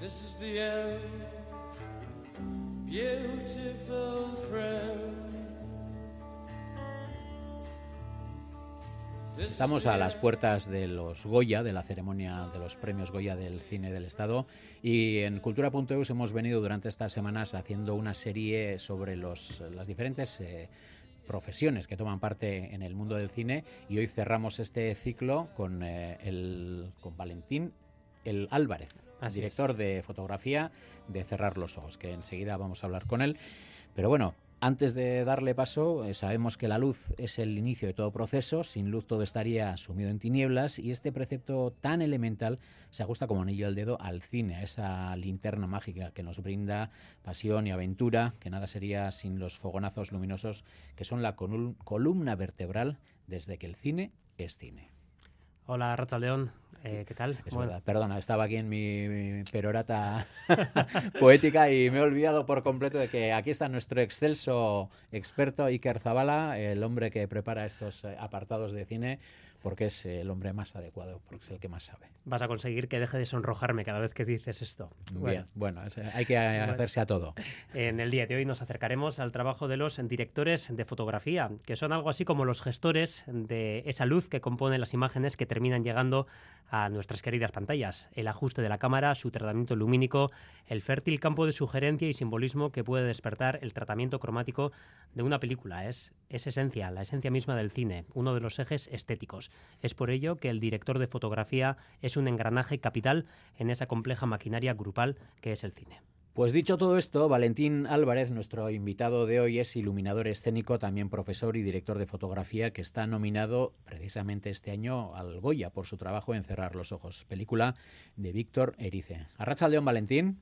This is the end, beautiful friend. Estamos a las puertas de los Goya, de la ceremonia de los premios Goya del cine del Estado, y en Cultura.eus hemos venido durante estas semanas haciendo una serie sobre los, las diferentes eh, profesiones que toman parte en el mundo del cine. Y hoy cerramos este ciclo con, eh, el, con Valentín el Álvarez, director de fotografía de Cerrar los Ojos, que enseguida vamos a hablar con él. Pero bueno, antes de darle paso, eh, sabemos que la luz es el inicio de todo proceso, sin luz todo estaría sumido en tinieblas y este precepto tan elemental se ajusta como anillo al dedo al cine, a esa linterna mágica que nos brinda pasión y aventura, que nada sería sin los fogonazos luminosos que son la columna vertebral desde que el cine es cine. Hola, Racha León. Eh, ¿Qué tal? Es verdad, perdona, estaba aquí en mi, perorata poética y me he olvidado por completo de que aquí está nuestro excelso experto Iker Zabala, el hombre que prepara estos eh, apartados de cine porque es el hombre más adecuado, porque es el que más sabe. Vas a conseguir que deje de sonrojarme cada vez que dices esto. Bien, bueno, hay que hacerse a todo. En el día de hoy nos acercaremos al trabajo de los directores de fotografía, que son algo así como los gestores de esa luz que compone las imágenes que terminan llegando a nuestras queridas pantallas. El ajuste de la cámara, su tratamiento lumínico, el fértil campo de sugerencia y simbolismo que puede despertar el tratamiento cromático de una película. Es, es esencia, la esencia misma del cine, uno de los ejes estéticos. Es por ello que el director de fotografía es un engranaje capital en esa compleja maquinaria grupal que es el cine. Pues dicho todo esto, Valentín Álvarez, nuestro invitado de hoy, es iluminador escénico, también profesor y director de fotografía, que está nominado precisamente este año al Goya por su trabajo en Cerrar los Ojos, película de Víctor Erice. Arracha León, Valentín.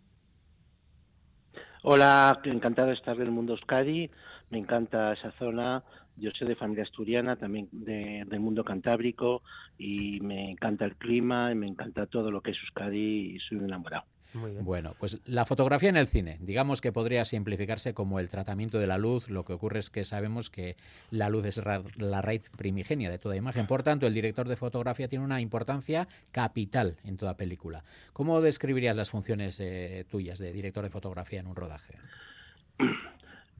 Hola, encantado de estar del mundo Euskadi, me encanta esa zona, yo soy de familia asturiana, también del mundo cantábrico, y me encanta el clima, y me encanta todo lo que es Euskadi, y soy un enamorado. Bueno, pues la fotografía en el cine, digamos que podría simplificarse como el tratamiento de la luz. Lo que ocurre es que sabemos que la luz es la raíz primigenia de toda imagen. Por tanto, el director de fotografía tiene una importancia capital en toda película. ¿Cómo describirías las funciones eh, tuyas de director de fotografía en un rodaje?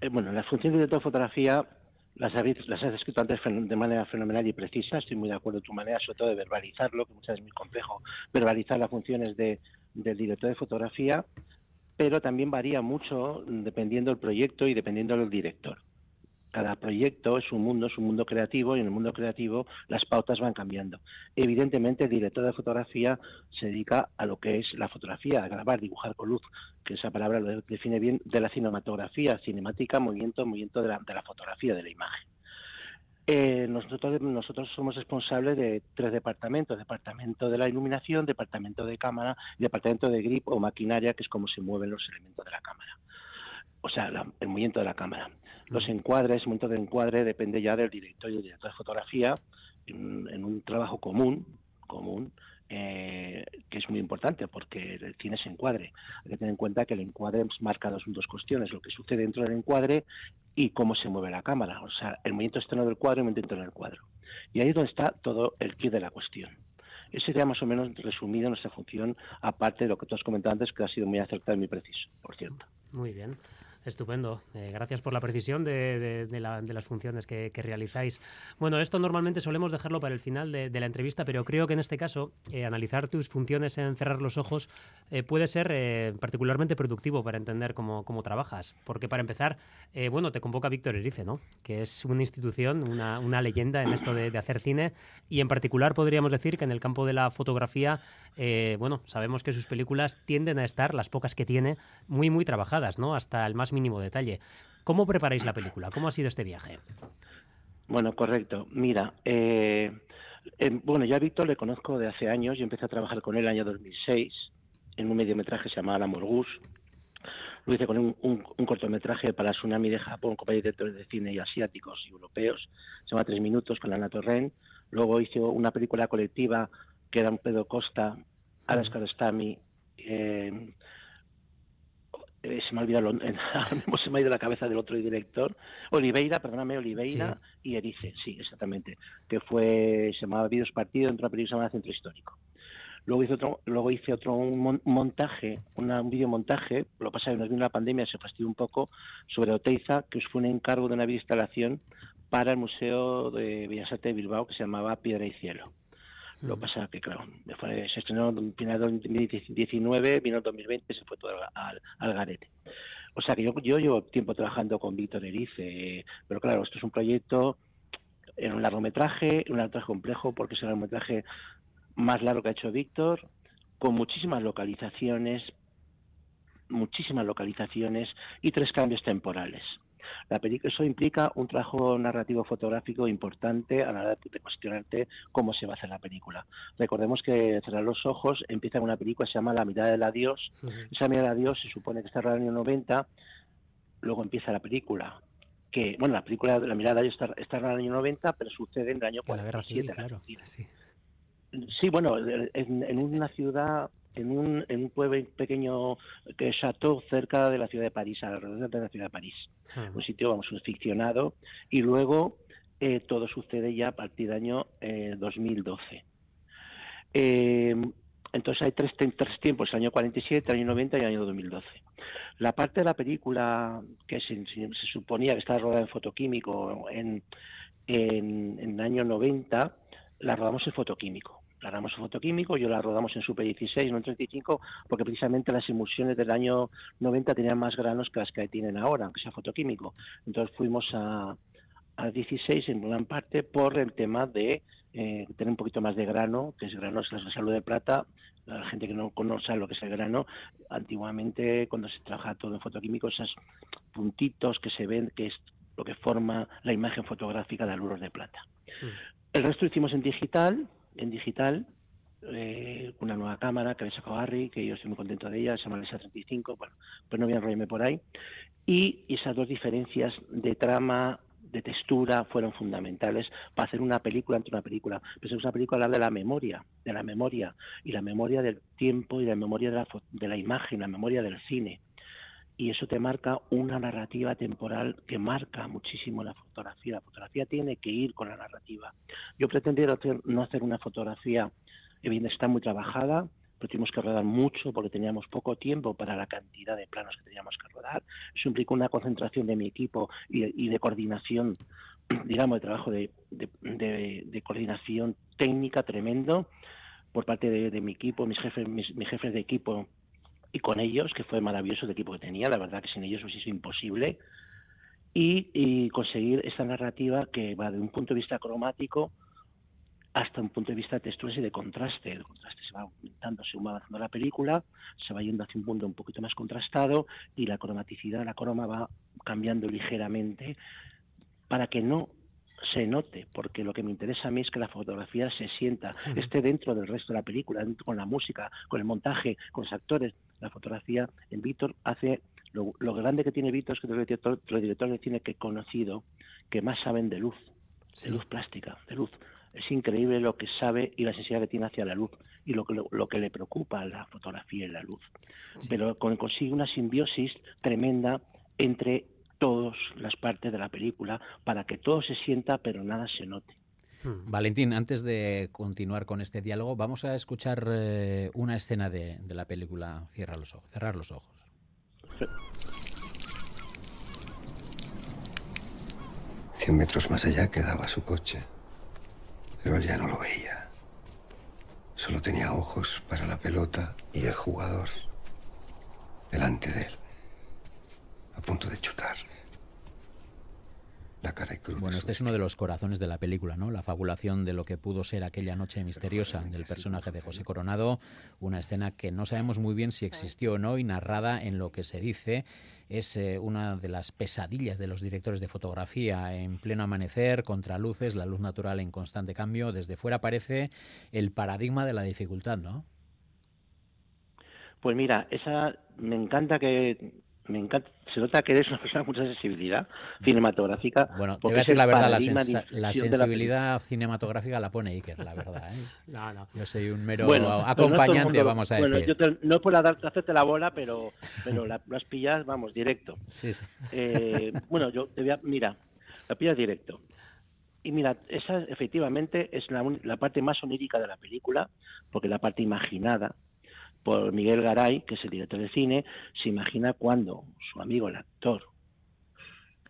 Eh, bueno, las funciones de director de fotografía las las has escrito antes de manera fenomenal y precisa. Estoy muy de acuerdo en tu manera, sobre todo de verbalizarlo, que muchas veces es muy complejo verbalizar las funciones de, del director de fotografía, pero también varía mucho dependiendo del proyecto y dependiendo del director. Cada proyecto es un mundo, es un mundo creativo y en el mundo creativo las pautas van cambiando. Evidentemente el director de fotografía se dedica a lo que es la fotografía, a grabar, dibujar con luz, que esa palabra lo define bien, de la cinematografía, cinemática, movimiento, movimiento de la, fotografía, de la imagen. Eh, nosotros, nosotros somos responsables de tres departamentos, departamento de la iluminación, departamento de cámara y departamento de grip o maquinaria, que es como se mueven los elementos de la cámara. O sea, el movimiento de la cámara. Los encuadres, el momento de encuadre depende ya del director y del director de fotografía en un trabajo común, común eh, que es muy importante porque el cine se encuadre. Hay que tener en cuenta que el encuadre marca dos, dos cuestiones, lo que sucede dentro del encuadre y cómo se mueve la cámara, o sea, el movimiento externo del cuadro y el movimiento interno del cuadro. Y ahí es donde está todo el kit de la cuestión. Ese sería más o menos resumido nuestra función, aparte de lo que tú has comentado antes, que ha sido muy acertado y muy preciso, por cierto. Muy bien. Estupendo. Eh, gracias por la precisión de, las funciones que, realizáis. Bueno, esto normalmente solemos dejarlo para el final de, la entrevista, pero creo que en este caso eh, analizar tus funciones en cerrar los ojos eh, puede ser particularmente productivo para entender cómo, trabajas. Porque para empezar, bueno, te convoca Víctor Erice, ¿no? Que es una institución, una, una leyenda en esto de, hacer cine y en particular podríamos decir que en el campo de la fotografía, bueno, sabemos que sus películas tienden a estar, las pocas que tiene, muy, muy trabajadas, ¿no? Hasta el más mínimo detalle. ¿Cómo preparáis la película? ¿Cómo ha sido este viaje? Bueno, correcto. Mira, eh, eh, bueno, yo a Víctor le conozco de hace años. Yo empecé a trabajar con él en el año 2006 en un mediometraje se La Morgus. Lo hice con un, cortometraje para Tsunami de Japón, con directores de cine y asiáticos y europeos. Se llama Tres Minutos con Ana Torren. Luego hice una película colectiva que era un Pedro Costa, Aras Karastami, eh, eh, se me ha olvidado, se me ha ido la cabeza del otro director, Oliveira, perdóname, Oliveira y Erice, sí, exactamente, que fue, se llamaba Vídeos Partido, dentro de una película llamada Centro Histórico. Luego hice otro, luego hice otro un montaje, una, un videomontaje, lo pasa que nos vino la pandemia, se fastidió un poco, sobre Oteiza, que fue un encargo de una instalación para el Museo de Bellas Artes de Bilbao que se llamaba Piedra y Cielo. Lo que pasa que, claro, se estrenó en final de 2019, vino en 2020 se fue todo al, al garete. O sea que yo, yo llevo tiempo trabajando con Víctor Erice, pero claro, esto es un proyecto en un largometraje, un largometraje complejo porque es el largometraje más largo que ha hecho Víctor, con muchísimas localizaciones, muchísimas localizaciones y tres cambios temporales. La película, eso implica un trabajo narrativo fotográfico importante a la hora de cuestionarte cómo se va a hacer la película. Recordemos que Cerrar los Ojos empieza con una película que se llama La mirada del adiós. Esa mirada del adiós se supone que está en el año 90, luego empieza la película que, bueno, la película La mirada del adiós está, en el año 90, pero sucede en el año 47. claro. Sí. sí, bueno, en una ciudad en un, en un pueblo pequeño que es Chateau cerca de la ciudad de París, alrededor de la ciudad de París. Un sitio, vamos, un ficcionado. Y luego eh, todo sucede ya a partir del año 2012. Eh, eh, entonces hay tres, tres tiempos, el año 47, el año 90 y el año 2012. La parte de la película que se, suponía que estaba rodada en fotoquímico en, en, en el año 90, la rodamos en fotoquímico la rodamos en fotoquímico, yo la rodamos en Super 16, no en 35, porque precisamente las emulsiones del año 90 tenían más granos que las que tienen ahora, aunque sea fotoquímico. Entonces fuimos a, a 16 en gran parte por el tema de eh, tener un poquito más de grano, que es grano es la salud de plata. La gente que no conoce lo que es el grano, antiguamente cuando se trabaja todo en fotoquímico, esos puntitos que se ven, que es lo que forma la imagen fotográfica de aluros de plata. El resto lo hicimos en digital, en digital, eh, una nueva cámara que le sacó Harry, que yo estoy muy contento de ella, se llama esa 35, bueno, pues no voy a enrollarme por ahí. Y esas dos diferencias de trama, de textura, fueron fundamentales para hacer una película ante una película. Pues es una película hablar de la memoria, de la memoria, y la memoria del tiempo y la memoria de la, de la imagen, la memoria del cine y eso te marca una narrativa temporal que marca muchísimo la fotografía. La fotografía tiene que ir con la narrativa. Yo pretendía no hacer una fotografía, evidentemente está muy trabajada, pero tuvimos que rodar mucho porque teníamos poco tiempo para la cantidad de planos que teníamos que rodar. Eso implicó una concentración de mi equipo y, de coordinación, digamos, de trabajo de, coordinación técnica tremendo por parte de, mi equipo, mis jefes, mis jefes de equipo y con ellos, que fue maravilloso el equipo que tenía, la verdad que sin ellos hubiese sido imposible, y, conseguir esta narrativa que va de un punto de vista cromático hasta un punto de vista de texturas y de contraste. El contraste se va aumentando según va avanzando la película, se va yendo hacia un mundo un poquito más contrastado y la cromaticidad, la croma va cambiando ligeramente para que no se note, porque lo que me interesa a mí es que la fotografía se sienta, esté dentro del resto de la película, con la música, con el montaje, con los actores. La fotografía, en Víctor hace lo, grande que tiene Víctor es que los directores, los directores de cine que he conocido que más saben de luz, de luz plástica, de luz. Es increíble lo que sabe y la sensibilidad que tiene hacia la luz y lo que, lo, que le preocupa a la fotografía y la luz. Pero consigue una simbiosis tremenda entre todas las partes de la película para que todo se sienta pero nada se note. Hmm. Valentín, antes de continuar con este diálogo, vamos a escuchar eh, una escena de, la película Cierra los ojos, Cerrar los ojos. Cien metros más allá quedaba su coche, pero él ya no lo veía. Solo tenía ojos para la pelota y el jugador delante de él punto de chutar. La cara y cruz bueno, este es uno de los corazones de la película, ¿no? La fabulación de lo que pudo ser aquella noche misteriosa del personaje de José Coronado, una escena que no sabemos muy bien si existió o no y narrada en lo que se dice es eh, una de las pesadillas de los directores de fotografía en pleno amanecer, contra luces, la luz natural en constante cambio. Desde fuera parece el paradigma de la dificultad, ¿no? Pues mira, esa me encanta que me encanta, se nota que eres una persona con mucha sensibilidad cinematográfica. Bueno, te voy a decir la verdad, la, sensibilidad cinematográfica la pone Iker, la verdad. ¿eh? No, no. Yo soy un mero acompañante, vamos a decir. Bueno, yo no es por hacerte la bola, pero, pero la, las pillas, vamos, directo. Sí, sí. Eh, bueno, yo te voy a, mira, la pillas directo. y mira, esa efectivamente es la, la, parte más onírica de la película, porque la parte imaginada por Miguel Garay, que es el director de cine, se imagina cuando su amigo, el actor,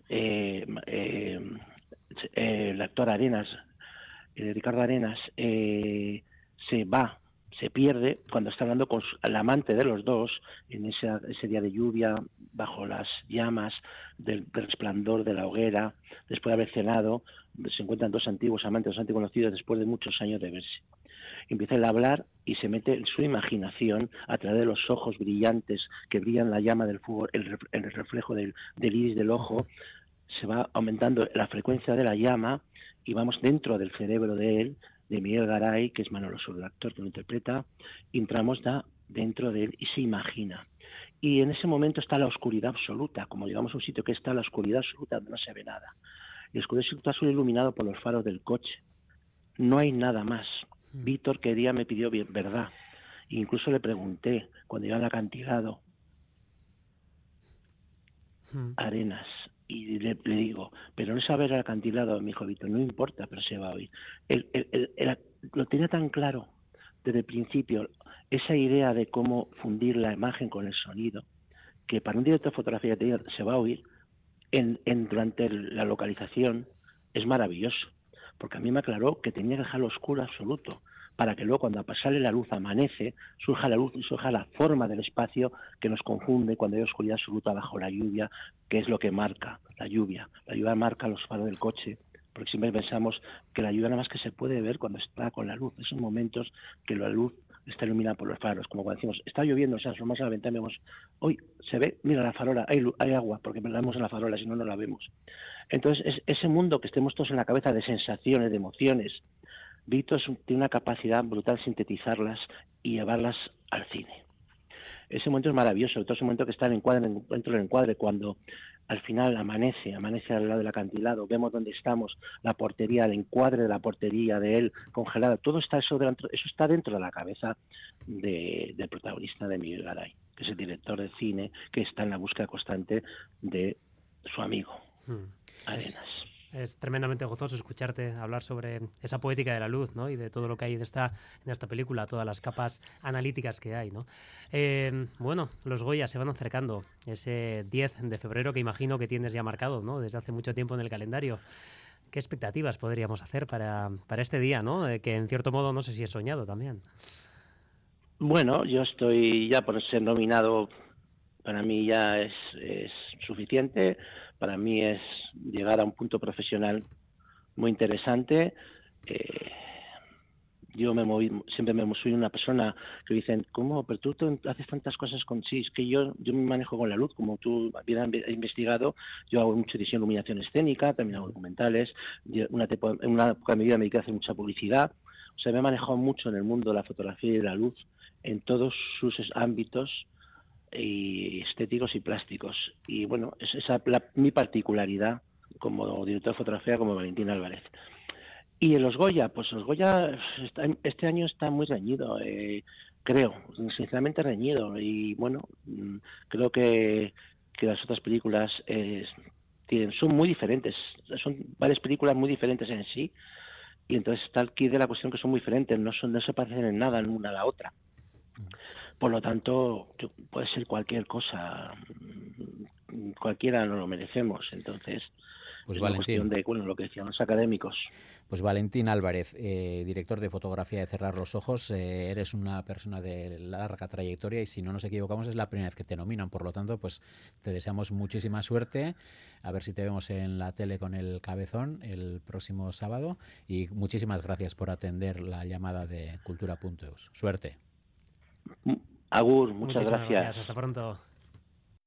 eh, eh, el actor Arenas, Ricardo Arenas, se va se pierde cuando está hablando con el amante de los dos en ese, ese día de lluvia, bajo las llamas del, resplandor de la hoguera, después de haber cenado, se encuentran dos antiguos amantes, dos antiguos conocidos después de muchos años de verse. Empieza a hablar y se mete en su imaginación a través de los ojos brillantes que brillan la llama del fuego, el, reflejo del, del iris del ojo, se va aumentando la frecuencia de la llama y vamos dentro del cerebro de él de Miguel Garay, que es Manolo Sur, el actor que lo interpreta, entramos da dentro de él y se imagina. Y en ese momento está la oscuridad absoluta, como llegamos a un sitio que está la oscuridad absoluta donde no se ve nada. La oscuridad absoluta solo iluminado por los faros del coche. No hay nada más. Hmm. Víctor quería, me pidió bien, verdad. E incluso le pregunté cuando iba al acantilado, hmm. Arenas, y le, digo, pero no saber el acantilado, mi hijo Víctor, no importa, pero se va a oír. lo tenía tan claro desde el principio, esa idea de cómo fundir la imagen con el sonido, que para un director de fotografía se va a oír en, en, durante la localización, es maravilloso, porque a mí me aclaró que tenía que dejarlo oscuro absoluto, para que luego cuando sale la luz amanece, surja la luz y surja la forma del espacio que nos confunde cuando hay oscuridad absoluta bajo la lluvia, que es lo que marca la lluvia. La lluvia marca los faros del coche, porque siempre pensamos que la lluvia nada más que se puede ver cuando está con la luz, esos momentos que la luz está iluminada por los faros, como cuando decimos, está lloviendo, o sea, asomamos a la ventana y vemos, hoy se ve, mira la farola, hay, hay agua, porque la vemos en la farola, si no, no la vemos. Entonces, es, ese mundo que estemos todos en la cabeza de sensaciones, de emociones, Vito tiene una capacidad brutal de sintetizarlas y llevarlas al cine. Ese momento es maravilloso, todo ese momento que está en encuadre, dentro del encuadre, cuando al final amanece, amanece al lado del acantilado, vemos dónde estamos, la portería, el encuadre de la portería de él congelada, todo está eso dentro, está dentro de la cabeza del protagonista de Miguel Garay, que es el director de cine que está en la búsqueda constante de su amigo, hmm. Arenas. Es tremendamente gozoso escucharte hablar sobre esa poética de la luz ¿no? y de todo lo que hay en esta, en esta película, todas las capas analíticas que hay. ¿no? Eh, bueno, los Goya se van acercando, ese 10 de febrero que imagino que tienes ya marcado ¿no? desde hace mucho tiempo en el calendario. ¿Qué expectativas podríamos hacer para, para este día, ¿no? Eh, que en cierto modo no sé si he soñado también? Bueno, yo estoy ya por ser nominado, para mí ya es, es suficiente para mí es llegar a un punto profesional muy interesante. Eh, yo me moví, siempre me soy una persona que dicen, ¿cómo? Pero tú, haces tantas cosas con sí, es que yo, yo me manejo con la luz, como tú bien investigado, yo hago mucha iluminación escénica, también hago documentales, una, en una época de mi vida me dediqué hacer mucha publicidad, o sea, me he manejado mucho en el mundo de la fotografía y de la luz, en todos sus ámbitos, y estéticos y plásticos. Y bueno, es esa mi particularidad como director de fotografía como Valentín Álvarez. Y en los Goya, pues los Goya este año está muy reñido, eh, creo, sinceramente reñido. Y bueno, mm, creo que, que las otras películas eh, tienen, son muy diferentes, son varias películas muy diferentes en sí. Y entonces está aquí de la cuestión que son muy diferentes, no, son, no se parecen en nada en una a la otra. Por lo tanto, puede ser cualquier cosa, cualquiera no lo merecemos. Entonces, pues es Valentín. cuestión de bueno, lo que decían los académicos. Pues Valentín Álvarez, eh, director de fotografía de Cerrar los Ojos, eh, eres una persona de larga trayectoria y si no nos equivocamos es la primera vez que te nominan, por lo tanto, pues te deseamos muchísima suerte, a ver si te vemos en la tele con el cabezón el próximo sábado y muchísimas gracias por atender la llamada de cultura.eus. Suerte. Agur, muchas gracias. Hasta pronto.